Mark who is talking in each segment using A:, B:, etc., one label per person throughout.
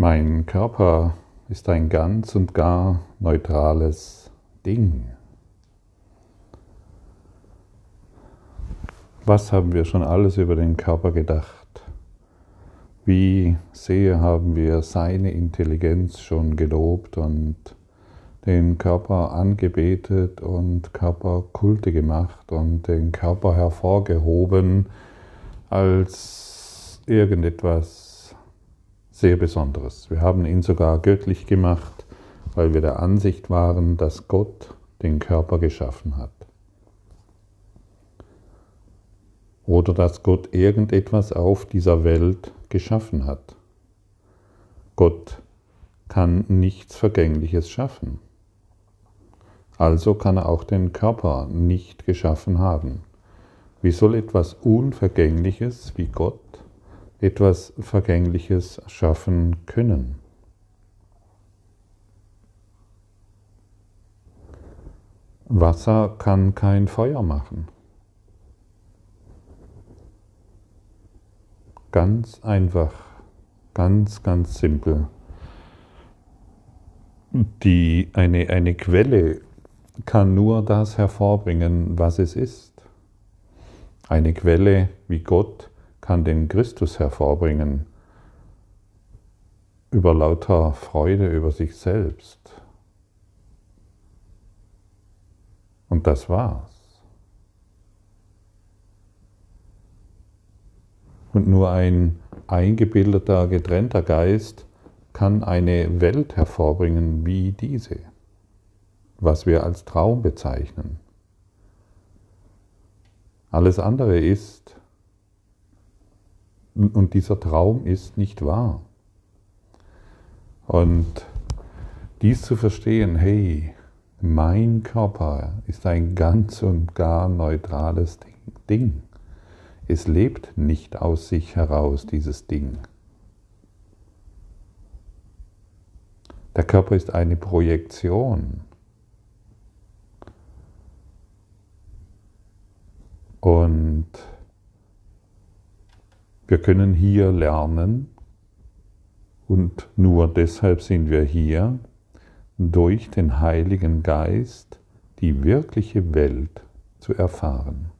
A: Mein Körper ist ein ganz und gar neutrales Ding. Was haben wir schon alles über den Körper gedacht? Wie sehr haben wir seine Intelligenz schon gelobt und den Körper angebetet und Körperkulte gemacht und den Körper hervorgehoben als irgendetwas sehr Besonderes. Wir haben ihn sogar göttlich gemacht, weil wir der Ansicht waren, dass Gott den Körper geschaffen hat. Oder dass Gott irgendetwas auf dieser Welt geschaffen hat. Gott kann nichts Vergängliches schaffen. Also kann er auch den Körper nicht geschaffen haben. Wie soll etwas Unvergängliches wie Gott etwas Vergängliches schaffen können. Wasser kann kein Feuer machen. Ganz einfach, ganz, ganz simpel. Die, eine, eine Quelle kann nur das hervorbringen, was es ist. Eine Quelle wie Gott kann den Christus hervorbringen über lauter Freude über sich selbst. Und das war's. Und nur ein eingebildeter, getrennter Geist kann eine Welt hervorbringen wie diese, was wir als Traum bezeichnen. Alles andere ist und dieser Traum ist nicht wahr. Und dies zu verstehen, hey, mein Körper ist ein ganz und gar neutrales Ding. Es lebt nicht aus sich heraus, dieses Ding. Der Körper ist eine Projektion. Und wir können hier lernen und nur deshalb sind wir hier, durch den Heiligen Geist die wirkliche Welt zu erfahren.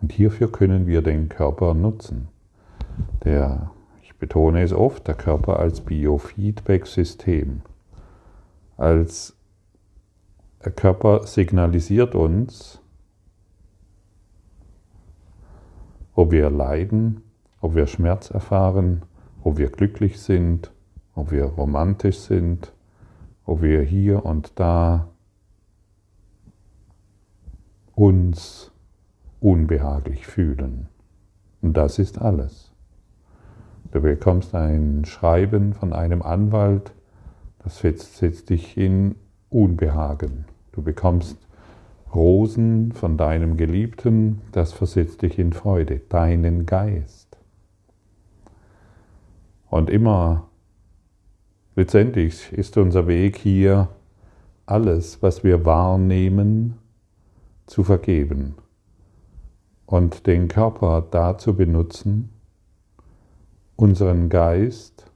A: Und hierfür können wir den Körper nutzen. Der, ich betone es oft, der Körper als Biofeedback-System. Als der Körper signalisiert uns, ob wir leiden, ob wir Schmerz erfahren, ob wir glücklich sind, ob wir romantisch sind, ob wir hier und da uns unbehaglich fühlen. Und das ist alles. Du bekommst ein Schreiben von einem Anwalt, das setzt, setzt dich in Unbehagen. Du bekommst Rosen von deinem Geliebten, das versetzt dich in Freude, deinen Geist. Und immer, letztendlich ist unser Weg hier, alles, was wir wahrnehmen, zu vergeben und den Körper dazu benutzen, unseren Geist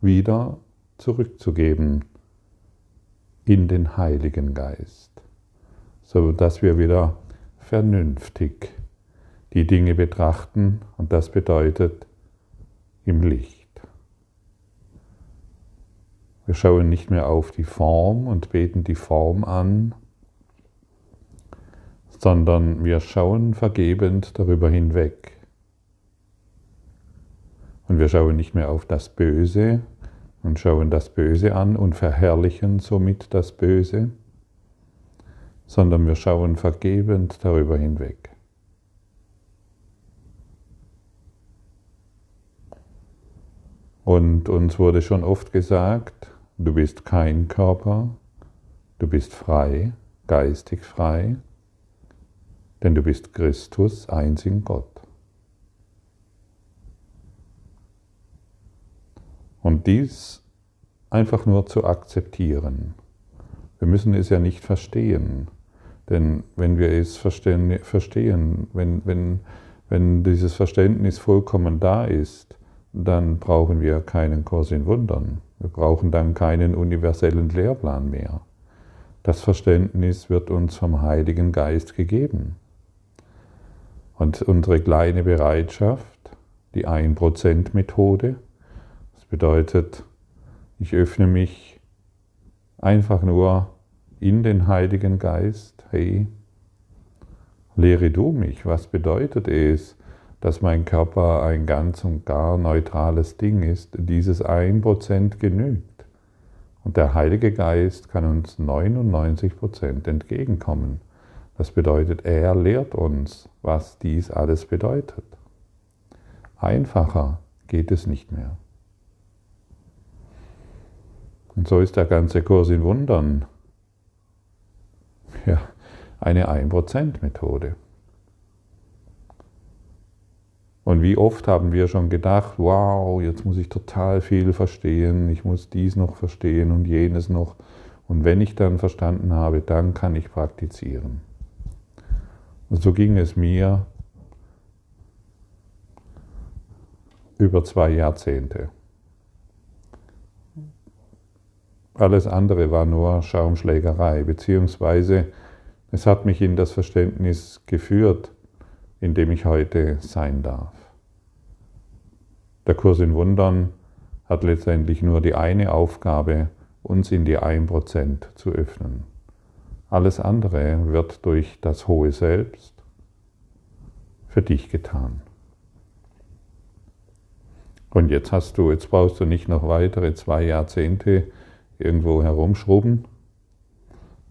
A: wieder zurückzugeben in den Heiligen Geist so dass wir wieder vernünftig die Dinge betrachten und das bedeutet im Licht. Wir schauen nicht mehr auf die Form und beten die Form an, sondern wir schauen vergebend darüber hinweg. Und wir schauen nicht mehr auf das Böse und schauen das Böse an und verherrlichen somit das Böse, sondern wir schauen vergebend darüber hinweg. Und uns wurde schon oft gesagt, du bist kein Körper, du bist frei, geistig frei, denn du bist Christus, eins in Gott. Und dies einfach nur zu akzeptieren. Wir müssen es ja nicht verstehen. Denn wenn wir es verstehen, wenn, wenn, wenn dieses Verständnis vollkommen da ist, dann brauchen wir keinen Kurs in Wundern. Wir brauchen dann keinen universellen Lehrplan mehr. Das Verständnis wird uns vom Heiligen Geist gegeben. Und unsere kleine Bereitschaft, die 1%-Methode, das bedeutet, ich öffne mich einfach nur in den Heiligen Geist. Hey, lehre du mich, was bedeutet es, dass mein Körper ein ganz und gar neutrales Ding ist? Dieses 1% genügt. Und der Heilige Geist kann uns 99% entgegenkommen. Das bedeutet, er lehrt uns, was dies alles bedeutet. Einfacher geht es nicht mehr. Und so ist der ganze Kurs in Wundern ja, eine 1%-Methode. Und wie oft haben wir schon gedacht, wow, jetzt muss ich total viel verstehen, ich muss dies noch verstehen und jenes noch. Und wenn ich dann verstanden habe, dann kann ich praktizieren. Und so ging es mir über zwei Jahrzehnte. Alles andere war nur Schaumschlägerei, beziehungsweise es hat mich in das Verständnis geführt, in dem ich heute sein darf. Der Kurs in Wundern hat letztendlich nur die eine Aufgabe, uns in die 1% zu öffnen. Alles andere wird durch das hohe Selbst für dich getan. Und jetzt hast du, jetzt brauchst du nicht noch weitere zwei Jahrzehnte irgendwo herumschrubben,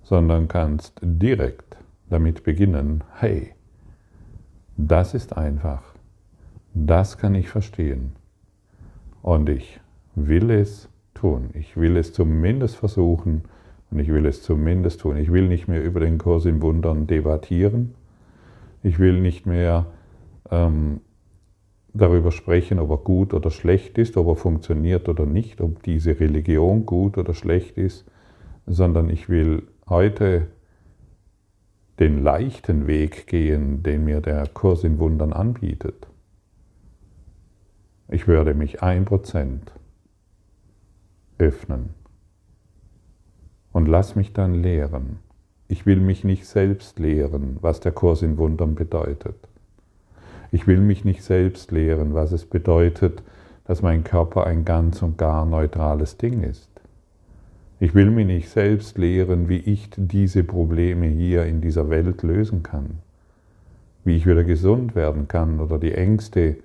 A: sondern kannst direkt damit beginnen, hey, das ist einfach, das kann ich verstehen. Und ich will es tun, ich will es zumindest versuchen und ich will es zumindest tun. Ich will nicht mehr über den Kurs im Wundern debattieren, ich will nicht mehr ähm, darüber sprechen, ob er gut oder schlecht ist, ob er funktioniert oder nicht, ob diese Religion gut oder schlecht ist, sondern ich will heute den leichten Weg gehen, den mir der Kurs in Wundern anbietet. Ich würde mich ein Prozent öffnen und lass mich dann lehren. Ich will mich nicht selbst lehren, was der Kurs in Wundern bedeutet. Ich will mich nicht selbst lehren, was es bedeutet, dass mein Körper ein ganz und gar neutrales Ding ist. Ich will mich nicht selbst lehren, wie ich diese Probleme hier in dieser Welt lösen kann, wie ich wieder gesund werden kann oder die Ängste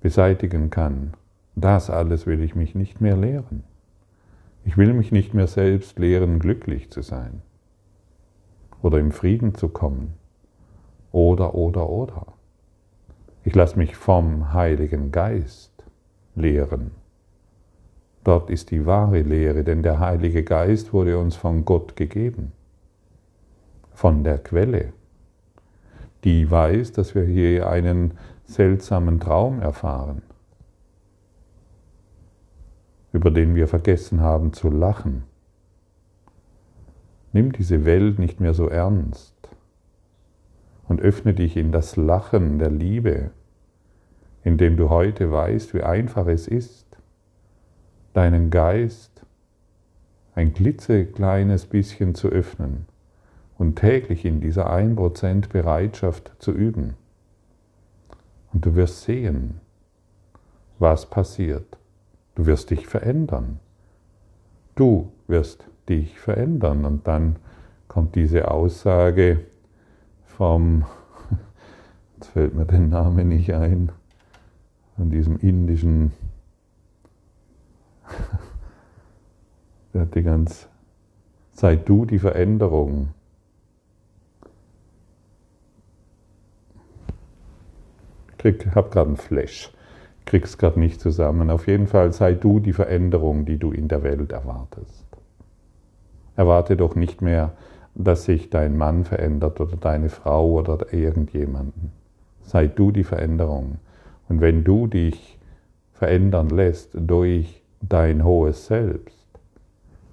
A: beseitigen kann. Das alles will ich mich nicht mehr lehren. Ich will mich nicht mehr selbst lehren, glücklich zu sein oder im Frieden zu kommen oder, oder, oder. Ich lasse mich vom Heiligen Geist lehren. Dort ist die wahre Lehre, denn der Heilige Geist wurde uns von Gott gegeben, von der Quelle, die weiß, dass wir hier einen seltsamen Traum erfahren, über den wir vergessen haben zu lachen. Nimm diese Welt nicht mehr so ernst und öffne dich in das Lachen der Liebe, indem du heute weißt, wie einfach es ist, deinen Geist ein klitzekleines bisschen zu öffnen und täglich in dieser 1% Bereitschaft zu üben. Und du wirst sehen, was passiert. Du wirst dich verändern. Du wirst dich verändern. Und dann kommt diese Aussage, vom, jetzt fällt mir der Name nicht ein, an diesem indischen, der hat die ganz, sei du die Veränderung. Ich habe gerade einen Flash, krieg's gerade nicht zusammen. Auf jeden Fall sei du die Veränderung, die du in der Welt erwartest. Erwarte doch nicht mehr dass sich dein Mann verändert oder deine Frau oder irgendjemanden. Sei du die Veränderung. Und wenn du dich verändern lässt durch dein hohes Selbst,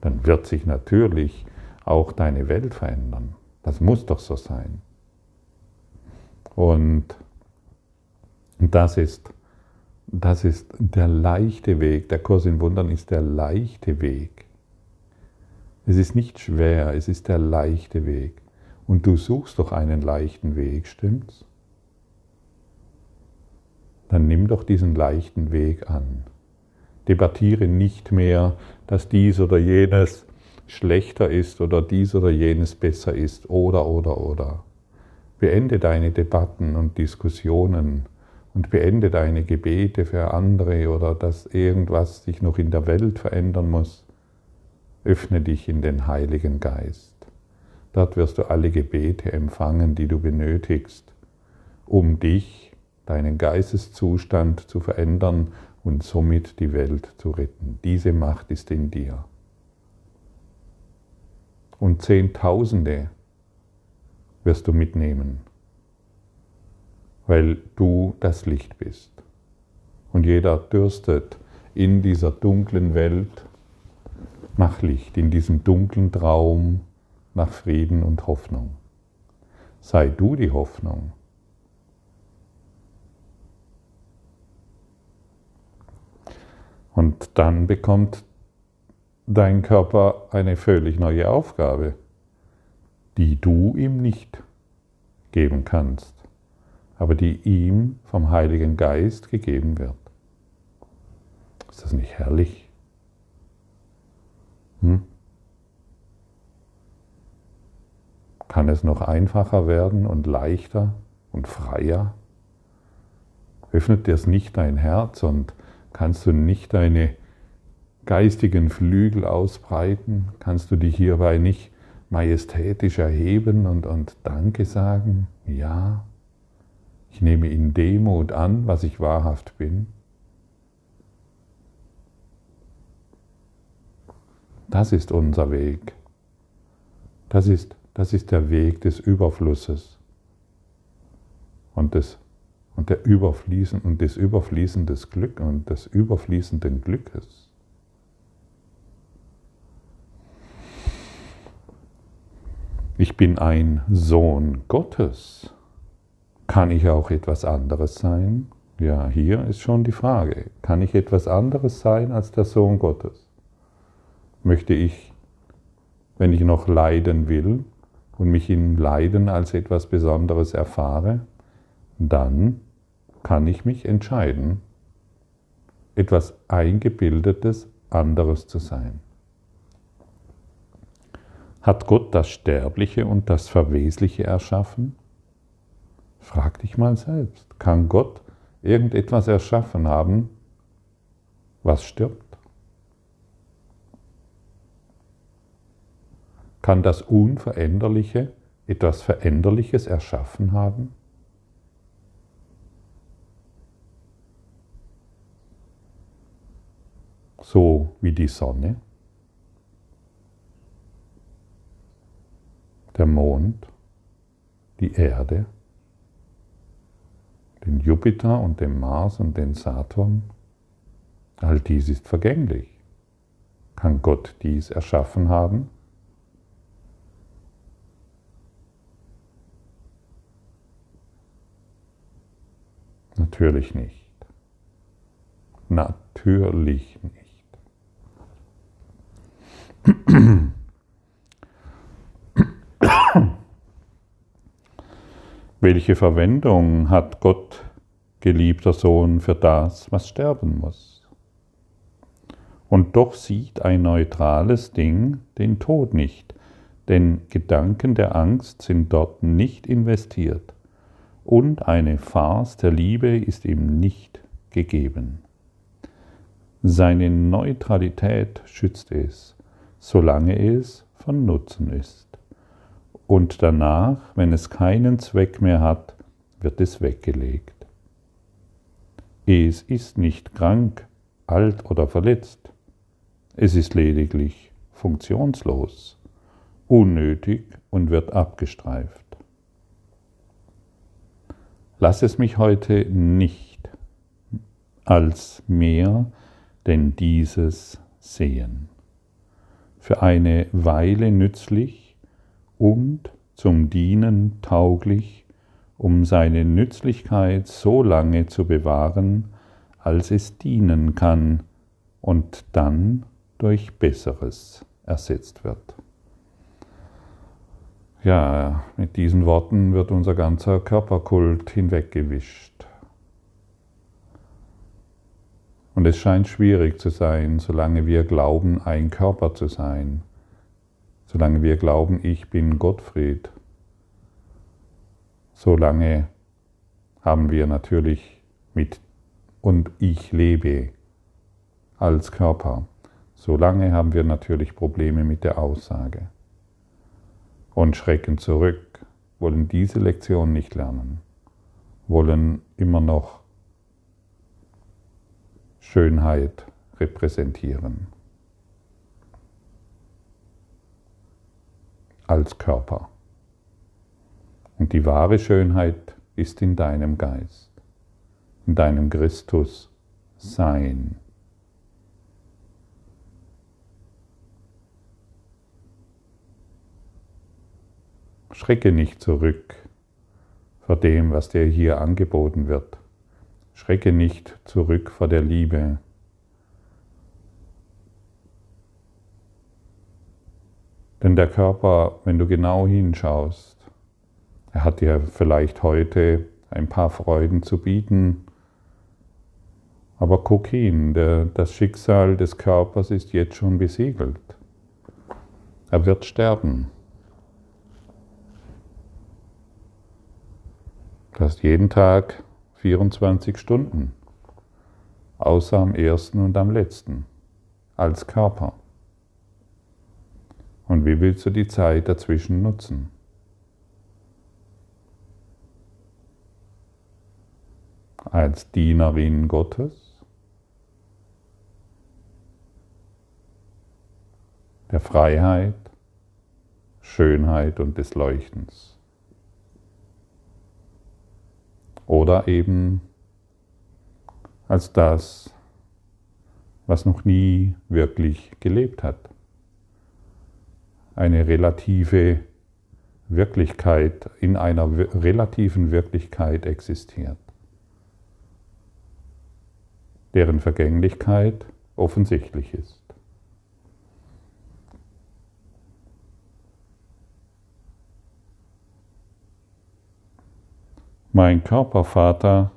A: dann wird sich natürlich auch deine Welt verändern. Das muss doch so sein. Und das ist Das ist der leichte Weg. Der Kurs in Wundern ist der leichte Weg. Es ist nicht schwer, es ist der leichte Weg. Und du suchst doch einen leichten Weg, stimmt's? Dann nimm doch diesen leichten Weg an. Debattiere nicht mehr, dass dies oder jenes schlechter ist oder dies oder jenes besser ist oder oder oder. Beende deine Debatten und Diskussionen und beende deine Gebete für andere oder dass irgendwas sich noch in der Welt verändern muss. Öffne dich in den Heiligen Geist. Dort wirst du alle Gebete empfangen, die du benötigst, um dich, deinen Geisteszustand zu verändern und somit die Welt zu retten. Diese Macht ist in dir. Und Zehntausende wirst du mitnehmen, weil du das Licht bist. Und jeder dürstet in dieser dunklen Welt nach Licht, in diesem dunklen Traum nach Frieden und Hoffnung. Sei du die Hoffnung. Und dann bekommt dein Körper eine völlig neue Aufgabe die du ihm nicht geben kannst, aber die ihm vom Heiligen Geist gegeben wird. Ist das nicht herrlich? Hm? Kann es noch einfacher werden und leichter und freier? Öffnet dir es nicht dein Herz und kannst du nicht deine geistigen Flügel ausbreiten? Kannst du dich hierbei nicht majestätisch erheben und, und Danke sagen, ja, ich nehme in Demut an, was ich wahrhaft bin. Das ist unser Weg. Das ist, das ist der Weg des Überflusses und des, und der Überfließen, und des überfließenden Glück und des überfließenden Glückes. ich bin ein Sohn Gottes. Kann ich auch etwas anderes sein? Ja, hier ist schon die Frage. Kann ich etwas anderes sein als der Sohn Gottes? Möchte ich, wenn ich noch leiden will und mich in Leiden als etwas Besonderes erfahre, dann kann ich mich entscheiden, etwas Eingebildetes anderes zu sein. Hat Gott das Sterbliche und das Verwesliche erschaffen? Frag dich mal selbst. Kann Gott irgendetwas erschaffen haben, was stirbt? Kann das Unveränderliche etwas Veränderliches erschaffen haben? So wie die Sonne? der Mond, die Erde, den Jupiter und den Mars und den Saturn, all dies ist vergänglich. Kann Gott dies erschaffen haben? Natürlich nicht. Natürlich nicht. Welche Verwendung hat Gott, geliebter Sohn, für das, was sterben muss? Und doch sieht ein neutrales Ding den Tod nicht, denn Gedanken der Angst sind dort nicht investiert und eine Farce der Liebe ist ihm nicht gegeben. Seine Neutralität schützt es, solange es von Nutzen ist und danach, wenn es keinen Zweck mehr hat, wird es weggelegt. Es ist nicht krank, alt oder verletzt. Es ist lediglich funktionslos, unnötig und wird abgestreift. Lass es mich heute nicht als mehr denn dieses sehen. Für eine Weile nützlich, und zum Dienen tauglich, um seine Nützlichkeit so lange zu bewahren, als es dienen kann und dann durch Besseres ersetzt wird. Ja, mit diesen Worten wird unser ganzer Körperkult hinweggewischt. Und es scheint schwierig zu sein, solange wir glauben, ein Körper zu sein, solange wir glauben, ich bin Gottfried. Solange haben wir natürlich mit und ich lebe als Körper. Solange haben wir natürlich Probleme mit der Aussage und schrecken zurück, wollen diese Lektion nicht lernen, wollen immer noch Schönheit repräsentieren als Körper. Und die wahre Schönheit ist in deinem Geist, in deinem Christus Sein. Schrecke nicht zurück vor dem, was dir hier angeboten wird. Schrecke nicht zurück vor der Liebe. Denn der Körper, wenn du genau hinschaust, er hat dir vielleicht heute ein paar Freuden zu bieten, aber guck hin, der, das Schicksal des Körpers ist jetzt schon besiegelt. Er wird sterben. Du hast jeden Tag 24 Stunden, außer am ersten und am letzten, als Körper. Und wie willst du die Zeit dazwischen nutzen? Als Dienerin Gottes, der Freiheit, Schönheit und des Leuchtens. Oder eben als das, was noch nie wirklich gelebt hat. Eine relative Wirklichkeit in einer relativen Wirklichkeit existiert, deren Vergänglichkeit offensichtlich ist. Mein Körpervater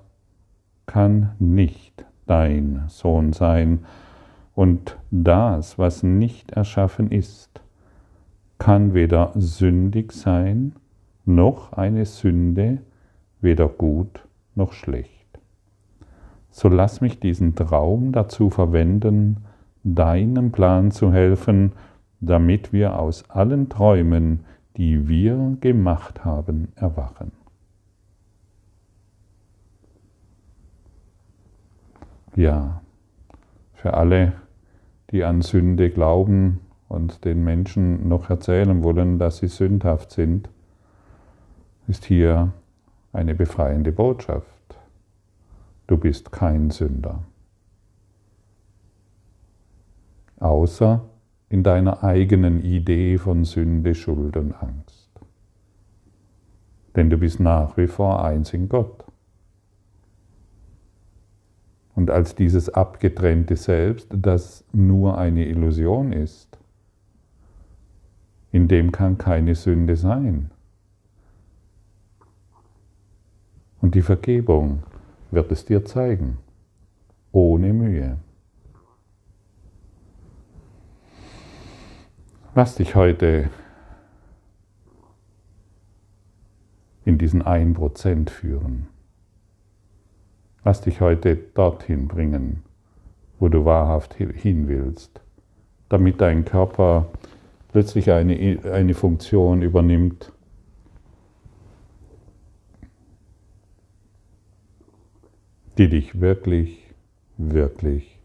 A: kann nicht dein Sohn sein, und das, was nicht erschaffen ist, kann weder sündig sein, noch eine Sünde, weder gut noch schlecht. So lass mich diesen Traum dazu verwenden, deinem Plan zu helfen, damit wir aus allen Träumen, die wir gemacht haben, erwachen. Ja, für alle, die an Sünde glauben und den Menschen noch erzählen wollen, dass sie sündhaft sind, ist hier eine befreiende Botschaft. Du bist kein Sünder. Außer in deiner eigenen Idee von Sünde, Schuld und Angst. Denn du bist nach wie vor eins in Gott. Und als dieses abgetrennte Selbst, das nur eine Illusion ist, in dem kann keine Sünde sein. Und die Vergebung wird es dir zeigen, ohne Mühe. Lass dich heute in diesen 1% führen. Lass dich heute dorthin bringen, wo du wahrhaft hin willst, damit dein Körper plötzlich eine, eine Funktion übernimmt, die dich wirklich, wirklich,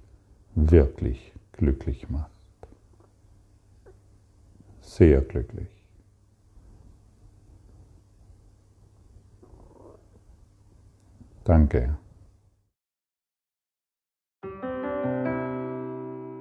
A: wirklich glücklich macht. Sehr glücklich. Danke.